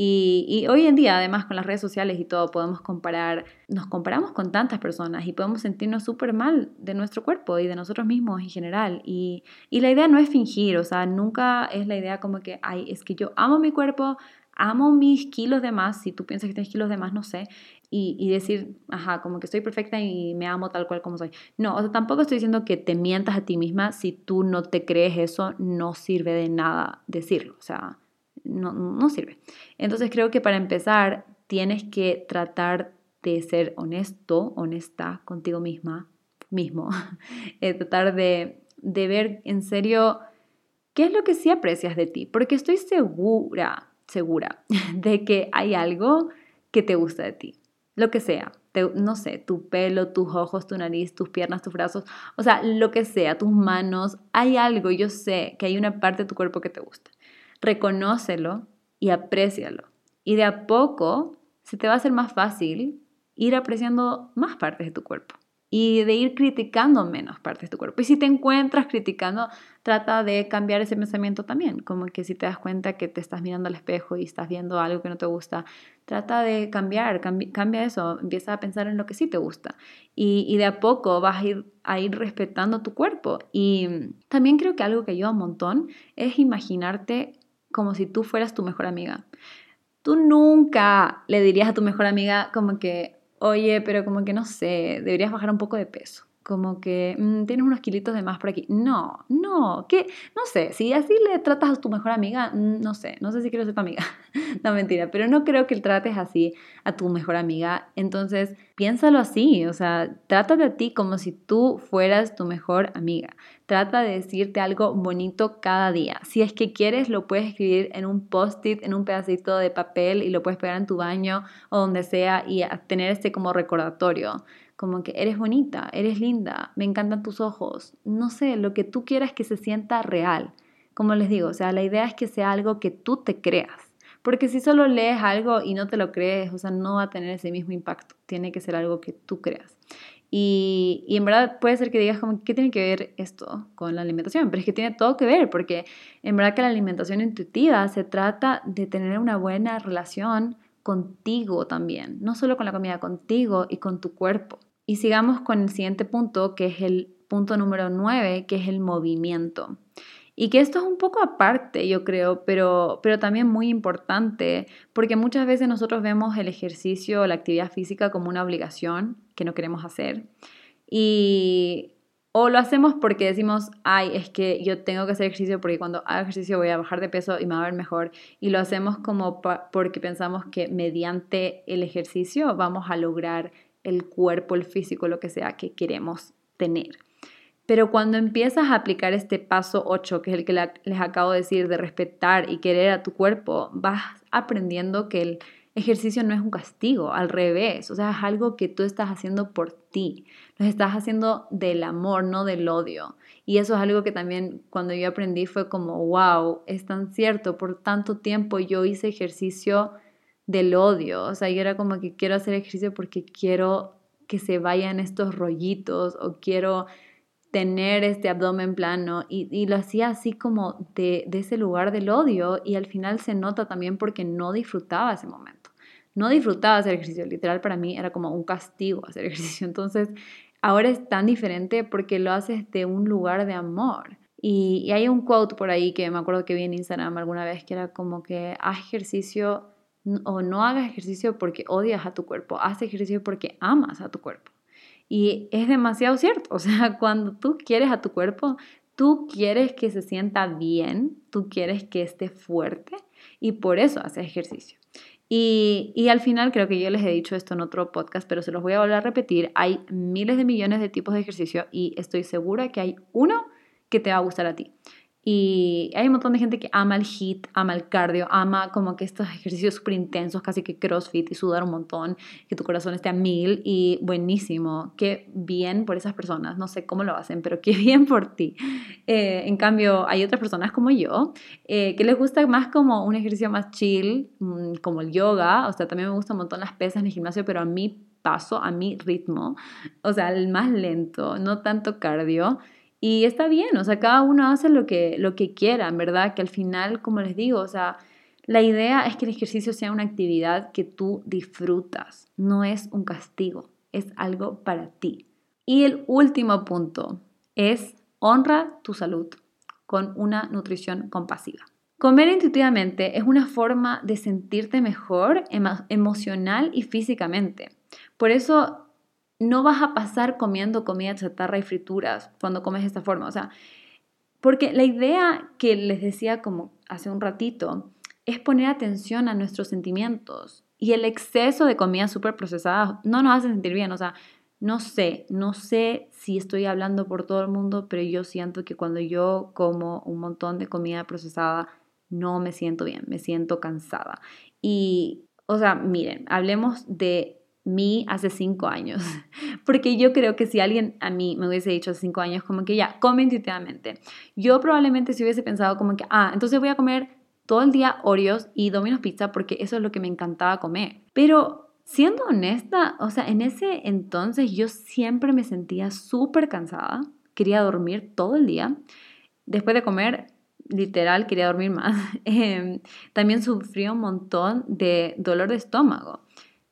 Y, y, hoy en día, además, con las redes sociales y todo, podemos comparar, nos comparamos con tantas personas y podemos sentirnos súper mal de nuestro cuerpo y de nosotros mismos en general. Y, y la idea no es fingir, o sea, nunca es la idea como que, ay, es que yo amo mi cuerpo, amo mis kilos de más, si tú piensas que tienes kilos de más, no sé, y, decir, ajá, como que estoy perfecta y me amo tal cual como soy. No, o sea, tampoco estoy diciendo que te mientas a ti misma, si tú no te crees eso, no sirve de nada decirlo, o sea, no, no sirve. Entonces creo que para empezar, tienes que tratar de ser honesto, honesta contigo misma, mismo, eh, tratar de, de ver en serio qué es lo que sí aprecias de ti, porque estoy segura segura de que hay algo que te gusta de ti, lo que sea, no sé, tu pelo, tus ojos, tu nariz, tus piernas, tus brazos, o sea, lo que sea, tus manos, hay algo, yo sé que hay una parte de tu cuerpo que te gusta. Reconócelo y aprécialo. Y de a poco se te va a hacer más fácil ir apreciando más partes de tu cuerpo y de ir criticando menos partes de tu cuerpo. Y si te encuentras criticando, trata de cambiar ese pensamiento también, como que si te das cuenta que te estás mirando al espejo y estás viendo algo que no te gusta, trata de cambiar, cambia eso, empieza a pensar en lo que sí te gusta y, de a poco vas a ir, a ir respetando tu cuerpo. Y también creo que algo que ayuda un montón es imaginarte como si tú fueras tu mejor amiga. Tú nunca le dirías a tu mejor amiga como que, oye, pero como que no sé, deberías bajar un poco de peso. Como que mm, tienes unos kilitos de más por aquí. No, no, que no sé, si así le tratas a tu mejor amiga, mm, no sé, no sé si quiero ser tu amiga. no, mentira, pero no creo que trates así a tu mejor amiga. Entonces, piénsalo así, o sea, trata de ti como si tú fueras tu mejor amiga. Trata de decirte algo bonito cada día. Si es que quieres, lo puedes escribir en un post-it, en un pedacito de papel y lo puedes pegar en tu baño o donde sea y tener este como recordatorio. Como que eres bonita, eres linda, me encantan tus ojos. No sé, lo que tú quieras que se sienta real. Como les digo, o sea, la idea es que sea algo que tú te creas. Porque si solo lees algo y no te lo crees, o sea, no va a tener ese mismo impacto. Tiene que ser algo que tú creas. Y, y, en verdad puede ser que digas como, ¿qué tiene que ver esto con la alimentación? Pero es que tiene todo que ver, porque en verdad que la alimentación intuitiva se trata de tener una buena relación contigo también, no solo con la comida, contigo y con tu cuerpo. Y sigamos con el siguiente punto, que es el punto número 9, que es el movimiento. Y que esto es un poco aparte, yo creo, pero, pero también muy importante, porque muchas veces nosotros vemos el ejercicio o la actividad física como una obligación que no queremos hacer. Y o lo hacemos porque decimos, ay, es que yo tengo que hacer ejercicio porque cuando hago ejercicio voy a bajar de peso y me va a ver mejor. Y lo hacemos como porque pensamos que mediante el ejercicio vamos a lograr el cuerpo, el físico, lo que sea que queremos tener. Pero cuando empiezas a aplicar este paso 8, que es el que les acabo de decir, de respetar y querer a tu cuerpo, vas aprendiendo que el ejercicio no es un castigo, al revés, o sea, es algo que tú estás haciendo por ti, lo estás haciendo del amor, no del odio. Y eso es algo que también cuando yo aprendí fue como, wow, es tan cierto, por tanto tiempo yo hice ejercicio del odio, o sea, yo era como que quiero hacer ejercicio porque quiero que se vayan estos rollitos o quiero tener este abdomen plano y, lo hacía así como de, de, ese lugar del odio y al final se nota también porque no disfrutaba ese momento. No disfrutaba hacer ejercicio, literal para mí era como un castigo hacer ejercicio. Entonces ahora es tan diferente porque lo haces de un lugar de amor. Y, y hay un quote por ahí que me acuerdo que vi en Instagram alguna vez que era como que haz ejercicio o no hagas ejercicio porque odias a tu cuerpo, haz ejercicio porque amas a tu cuerpo. Y es demasiado cierto, o sea, cuando tú quieres a tu cuerpo, tú quieres que se sienta bien, tú quieres que esté fuerte y por eso haces ejercicio. Y, y, al final, creo que yo les he dicho esto en otro podcast, pero se los voy a volver a repetir, hay miles de millones de tipos de ejercicio y estoy segura que hay uno que te va a gustar a ti. Y hay un montón de gente que ama el HIIT, ama el cardio, ama como que estos ejercicios súper intensos, casi que CrossFit y sudar un montón, que tu corazón esté a mil y buenísimo. Qué bien por esas personas, no sé cómo lo hacen, pero qué bien por ti. Eh, en cambio, hay otras personas como yo eh, que les gusta más como un ejercicio más chill, mm, como el yoga, o sea, también me gustan un montón las pesas en el gimnasio, pero a mí paso, a mi ritmo, o sea, el más lento, no tanto cardio. Y está bien, o sea, cada uno hace lo que, lo que quiera, ¿verdad? Que al final, como les digo, o sea, la idea es que el ejercicio sea una actividad que tú disfrutas, no es un castigo, es algo para ti. Y el último punto es honra tu salud con una nutrición compasiva. Comer intuitivamente es una forma de sentirte mejor emocional y físicamente. Por eso no vas a pasar comiendo comida chatarra y frituras cuando comes de esta forma. O sea, porque la idea que les decía como hace un ratito es poner atención a nuestros sentimientos. Y el exceso de comida súper procesada no nos hace sentir bien. O sea, no sé, no sé si estoy hablando por todo el mundo, pero yo siento que cuando yo como un montón de comida procesada, no me siento bien, me siento cansada. Y, o sea, miren, hablemos de mí hace cinco años. Porque yo creo que si alguien a mí me hubiese dicho hace cinco años, como que ya, come intuitivamente, yo probablemente si hubiese pensado como que, ah, entonces voy a comer todo el día Oreos y Domino's Pizza porque eso es lo que me encantaba comer. Pero siendo honesta, o sea, en ese entonces yo siempre me sentía súper cansada, quería dormir todo el día. Después de comer, literal, quería dormir más. Em, también sufrí un montón de dolor de estómago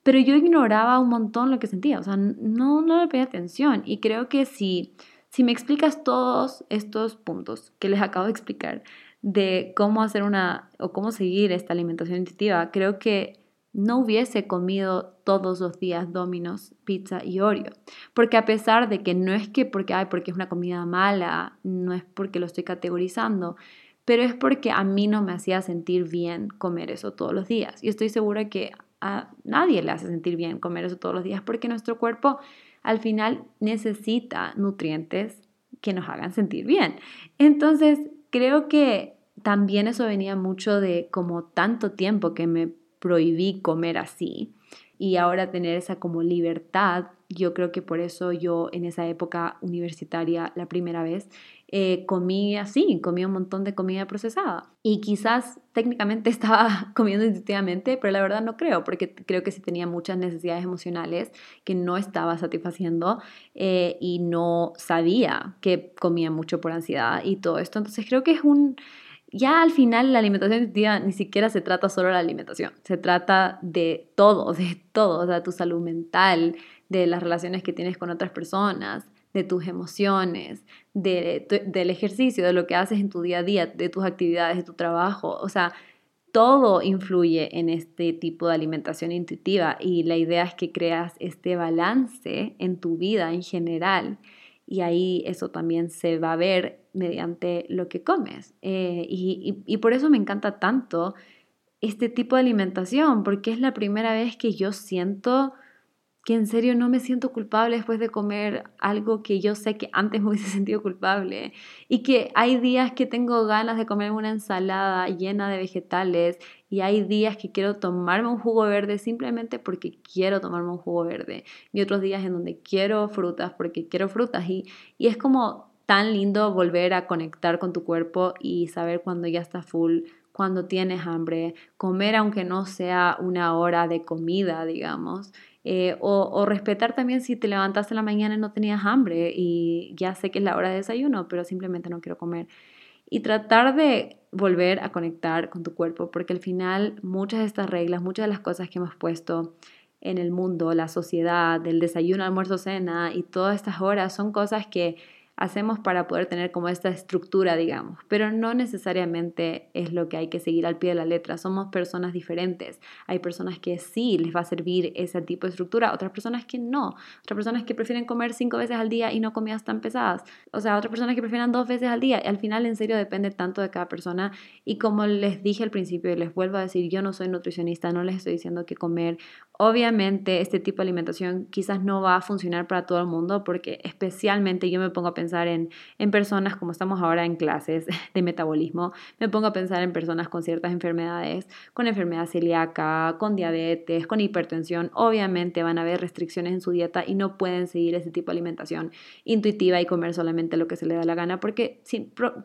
pero yo ignoraba un montón lo que sentía, o sea, no, le pedía atención. Y creo que si, si me explicas todos estos puntos que les acabo de explicar de cómo hacer una o cómo seguir esta alimentación intuitiva, creo que no hubiese comido todos los días Domino's, pizza y Oreo. Porque a pesar de que no es que porque, ay, porque es una comida mala, no es porque lo estoy categorizando, pero es porque a mí no me hacía sentir bien comer eso todos los días. Y estoy segura que a nadie le hace sentir bien comer eso todos los días porque nuestro cuerpo al final necesita nutrientes que nos hagan sentir bien. Entonces, creo que también eso venía mucho de como tanto tiempo que me prohibí comer así y ahora tener esa como libertad, yo creo que por eso yo en esa época universitaria la primera vez eh, comí así, comí un montón de comida procesada. Y quizás técnicamente estaba comiendo intuitivamente, pero la verdad no creo, porque creo que sí tenía muchas necesidades emocionales que no estaba satisfaciendo eh, y no sabía que comía mucho por ansiedad y todo esto. Entonces creo que es un... Ya al final la alimentación intuitiva ni siquiera se trata solo de la alimentación, se trata de todo, de todo, o sea, tu salud mental, de las relaciones que tienes con otras personas, de tus emociones, de, del ejercicio, de lo que haces en tu día a día, de tus actividades, de tu trabajo. O sea, todo influye en este tipo de alimentación intuitiva y la idea es que creas este balance en tu vida en general y ahí eso también se va a ver mediante lo que comes. Eh, y, y por eso me encanta tanto este tipo de alimentación, porque es la primera vez que yo siento que en serio no me siento culpable después de comer algo que yo sé que antes me hubiese sentido culpable y que hay días que tengo ganas de comer una ensalada llena de vegetales y hay días que quiero tomarme un jugo verde simplemente porque quiero tomarme un jugo verde y otros días en donde quiero frutas porque quiero frutas y, y es como tan lindo volver a conectar con tu cuerpo y saber cuando ya está full, cuando tienes hambre, comer aunque no sea una hora de comida, digamos, eh, o, respetar también si te levantaste en la mañana y no tenías hambre y ya sé que es la hora de desayuno, pero simplemente no quiero comer. Y tratar de volver a conectar con tu cuerpo, porque al final muchas de estas reglas, muchas de las cosas que hemos puesto en el mundo, la sociedad, el desayuno, almuerzo, cena y todas estas horas son cosas que hacemos para poder tener como esta estructura, digamos, pero no necesariamente es lo que hay que seguir al pie de la letra. Somos personas diferentes. Hay personas que sí les va a servir ese tipo de estructura, otras personas que no. Otras personas que prefieren comer cinco veces al día y no comidas tan pesadas. O sea, otras personas que prefieren dos veces al día. Al final, en serio, depende tanto de cada persona. Y como les dije al principio y les vuelvo a decir, yo no soy nutricionista, no les estoy diciendo que comer Obviamente este tipo de alimentación quizás no va a funcionar para todo el mundo porque especialmente yo me pongo a pensar en, en, personas como estamos ahora en clases de metabolismo, me pongo a pensar en personas con ciertas enfermedades, con enfermedad celíaca, con diabetes, con hipertensión. Obviamente van a haber restricciones en su dieta y no pueden seguir ese tipo de alimentación intuitiva y comer solamente lo que se les da la gana porque,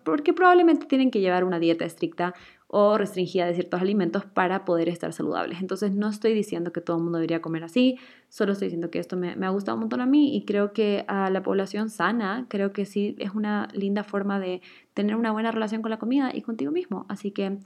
porque probablemente tienen que llevar una dieta estricta o restringida de ciertos alimentos para poder estar saludables. Entonces no estoy diciendo que todo el mundo debería comer así, solo estoy diciendo que esto me, ha gustado un montón a mí y creo que a la población sana, creo que sí es una linda forma de tener una buena relación con la comida y contigo mismo. Así que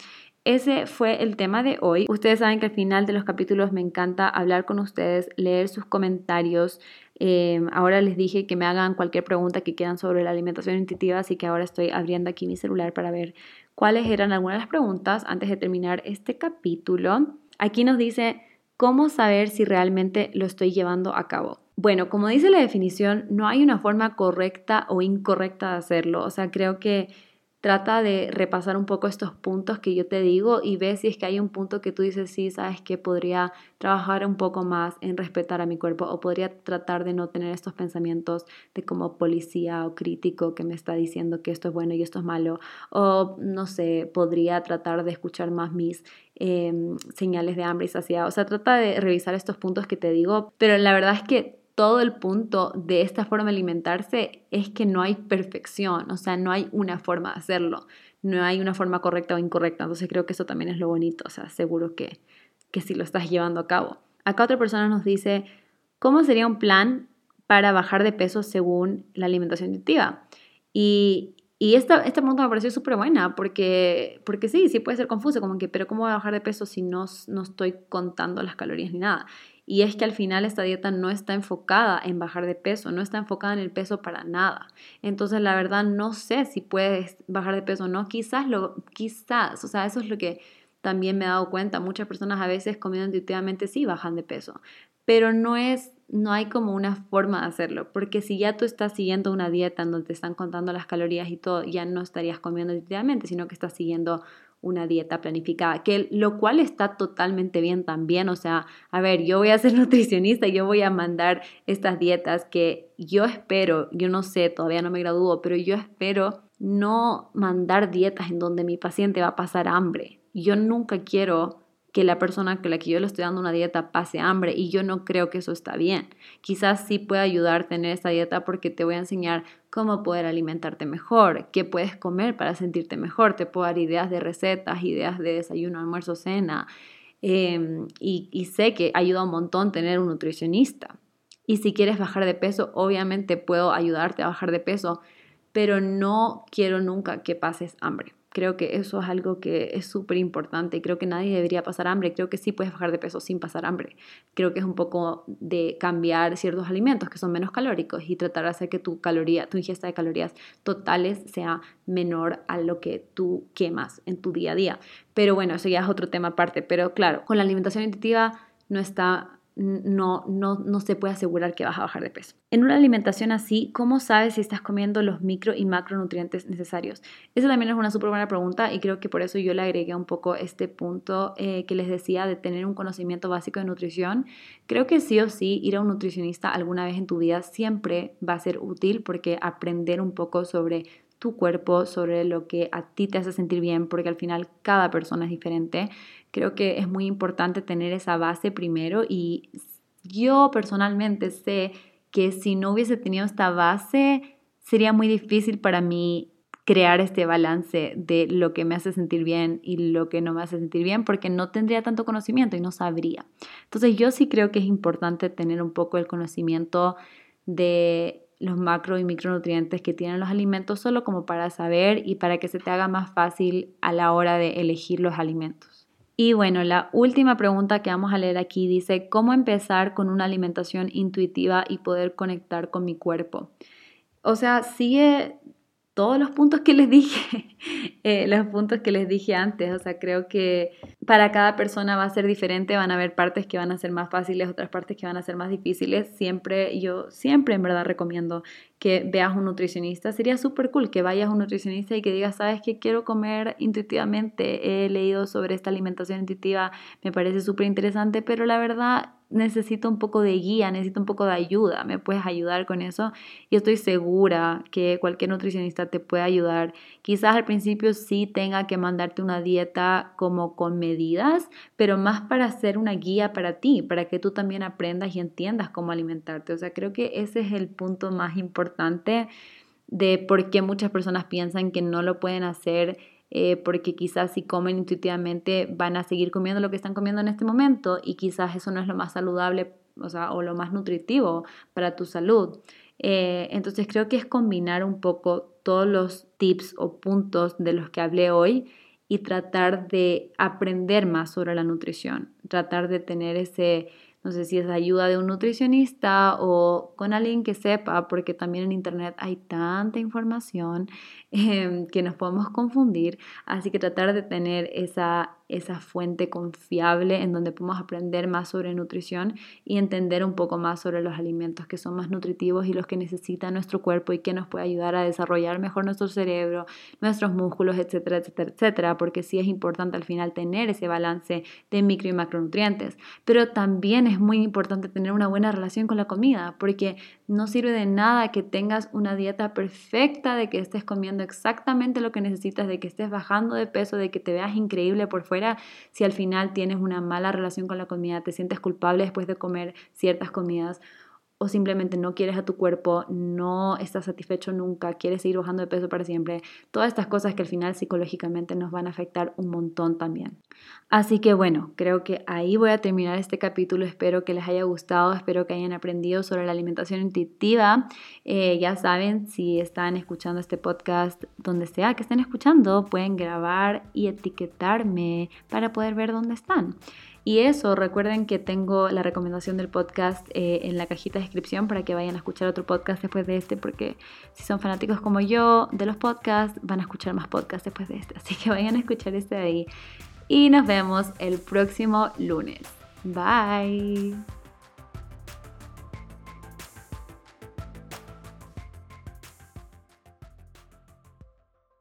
ese fue el tema de hoy. Ustedes saben que al final de los capítulos me encanta hablar con ustedes, leer sus comentarios. Eh, ahora les dije que me hagan cualquier pregunta que quieran sobre la alimentación intuitiva, así que ahora estoy abriendo aquí mi celular para ver cuáles eran algunas de las preguntas antes de terminar este capítulo. Aquí nos dice, ¿cómo saber si realmente lo estoy llevando a cabo? Bueno, como dice la definición, no hay una forma correcta o incorrecta de hacerlo. O sea, creo que trata de repasar un poco estos puntos que yo te digo y ve si es que hay un punto que tú dices, sí, sabes que podría trabajar un poco más en respetar a mi cuerpo o podría tratar de no tener estos pensamientos de como policía o crítico que me está diciendo que esto es bueno y esto es malo o no sé, podría tratar de escuchar más mis em, señales de hambre y saciedad. O sea, trata de revisar estos puntos que te digo, pero la verdad es que todo el punto de esta forma de alimentarse es que no hay perfección, o sea, no hay una forma de hacerlo, no hay una forma correcta o incorrecta, entonces creo que eso también es lo bonito, o sea, seguro que, que si lo estás llevando a cabo. Acá otra persona nos dice, ¿cómo sería un plan para bajar de peso según la alimentación intuitiva? Y, y esta, esta pregunta me pareció súper buena porque, porque sí, sí puede ser confuso, como que, pero ¿cómo voy a bajar de peso si no, no estoy contando las calorías ni nada? Y es que al final esta dieta no está enfocada en bajar de peso, no está enfocada en el peso para nada. Entonces, la verdad, no sé si puedes bajar de peso o no. Quizás, lo, quizás, o sea, eso es lo que también me he dado cuenta. Muchas personas a veces comiendo intuitivamente sí bajan de peso, pero no es no hay como una forma de hacerlo, porque si ya tú estás siguiendo una dieta en donde te están contando las calorías y todo, ya no estarías comiendo intuitivamente, sino que estás siguiendo una dieta planificada, que lo cual está totalmente bien también, o sea, a ver, yo voy a ser nutricionista yo voy a mandar estas dietas que yo espero, yo no sé, todavía no me gradúo, pero yo espero no mandar dietas en donde mi paciente va a pasar hambre. Yo nunca quiero que la persona que la que yo le estoy dando una dieta pase hambre y yo no creo que eso está bien. Quizás sí pueda ayudar tener esta dieta porque te voy a enseñar cómo poder alimentarte mejor, qué puedes comer para sentirte mejor, te puedo dar ideas de recetas, ideas de desayuno, almuerzo, cena. Em, y, y sé que ayuda un montón tener un nutricionista. Y si quieres bajar de peso, obviamente puedo ayudarte a bajar de peso, pero no quiero nunca que pases hambre. Creo que eso es algo que es súper importante. Creo que nadie debería pasar hambre. Creo que sí puedes bajar de peso sin pasar hambre. Creo que es un poco de cambiar ciertos alimentos que son menos calóricos y tratar de hacer que tu caloría, tu ingesta de calorías totales sea menor a lo que tú quemas en tu día a día. Pero bueno, eso ya es otro tema aparte. Pero claro, con la alimentación intuitiva no está no, no, no se puede asegurar que vas a bajar de peso. En una alimentación así, ¿cómo sabes si estás comiendo los micro y macronutrientes necesarios? Esa también es una súper buena pregunta y creo que por eso yo le agregué un poco este punto eh, que les decía de tener un conocimiento básico de nutrición. Creo que sí o sí ir a un nutricionista alguna vez en tu vida siempre va a ser útil porque aprender un poco sobre tu cuerpo, sobre lo que a ti te hace sentir bien, porque al final cada persona es diferente. Creo que es muy importante tener esa base primero y yo personalmente sé que si no hubiese tenido esta base, sería muy difícil para mí crear este balance de lo que me hace sentir bien y lo que no me hace sentir bien porque no tendría tanto conocimiento y no sabría. Entonces yo sí creo que es importante tener un poco el conocimiento de los macro y micronutrientes que tienen los alimentos solo como para saber y para que se te haga más fácil a la hora de elegir los alimentos. Y bueno, la última pregunta que vamos a leer aquí dice, ¿cómo empezar con una alimentación intuitiva y poder conectar con mi cuerpo? O sea, sigue todos los puntos que les dije, eh, los puntos que les dije antes. O sea, creo que para cada persona va a ser diferente, van a haber partes que van a ser más fáciles, otras partes que van a ser más difíciles. Siempre, yo siempre en verdad recomiendo que veas un nutricionista. Sería súper cool que vayas a un nutricionista y que digas, sabes que quiero comer intuitivamente, he leído sobre esta alimentación intuitiva, me parece súper interesante, pero la verdad necesito un poco de guía, necesito un poco de ayuda, me puedes ayudar con eso y estoy segura que cualquier nutricionista te puede ayudar. Quizás al principio sí tenga que mandarte una dieta como con medidas, pero más para hacer una guía para ti, para que tú también aprendas y entiendas cómo alimentarte. O sea, creo que ese es el punto más importante de por qué muchas personas piensan que no lo pueden hacer eh, porque quizás si comen intuitivamente van a seguir comiendo lo que están comiendo en este momento y quizás eso no es lo más saludable o, sea, o lo más nutritivo para tu salud. Eh, entonces creo que es combinar un poco todos los tips o puntos de los que hablé hoy y tratar de aprender más sobre la nutrición, tratar de tener ese no sé si es ayuda de un nutricionista o con alguien que sepa, porque también en Internet hay tanta información em, que nos podemos confundir. Así que tratar de tener esa esa fuente confiable en donde podemos aprender más sobre nutrición y entender un poco más sobre los alimentos que son más nutritivos y los que necesita nuestro cuerpo y que nos puede ayudar a desarrollar mejor nuestro cerebro, nuestros músculos, etcétera, etcétera, etcétera, porque sí es importante al final tener ese balance de micro y macronutrientes, pero también es muy importante tener una buena relación con la comida, porque no sirve de nada que tengas una dieta perfecta, de que estés comiendo exactamente lo que necesitas, de que estés bajando de peso, de que te veas increíble por si al final tienes una mala relación con la comida, te sientes culpable después de comer ciertas comidas o simplemente no quieres a tu cuerpo, no estás satisfecho nunca, quieres seguir bajando de peso para siempre, todas estas cosas que al final psicológicamente nos van a afectar un montón también. Así que bueno, creo que ahí voy a terminar este capítulo, espero que les haya gustado, espero que hayan aprendido sobre la alimentación intuitiva. Eh, ya saben, si están escuchando este podcast, donde sea que estén escuchando, pueden grabar y etiquetarme para poder ver dónde están. Y eso, recuerden que tengo la recomendación del podcast eh, en la cajita de descripción para que vayan a escuchar otro podcast después de este, porque si son fanáticos como yo de los podcasts, van a escuchar más podcasts después de este. Así que vayan a escuchar este de ahí. Y nos vemos el próximo lunes. Bye.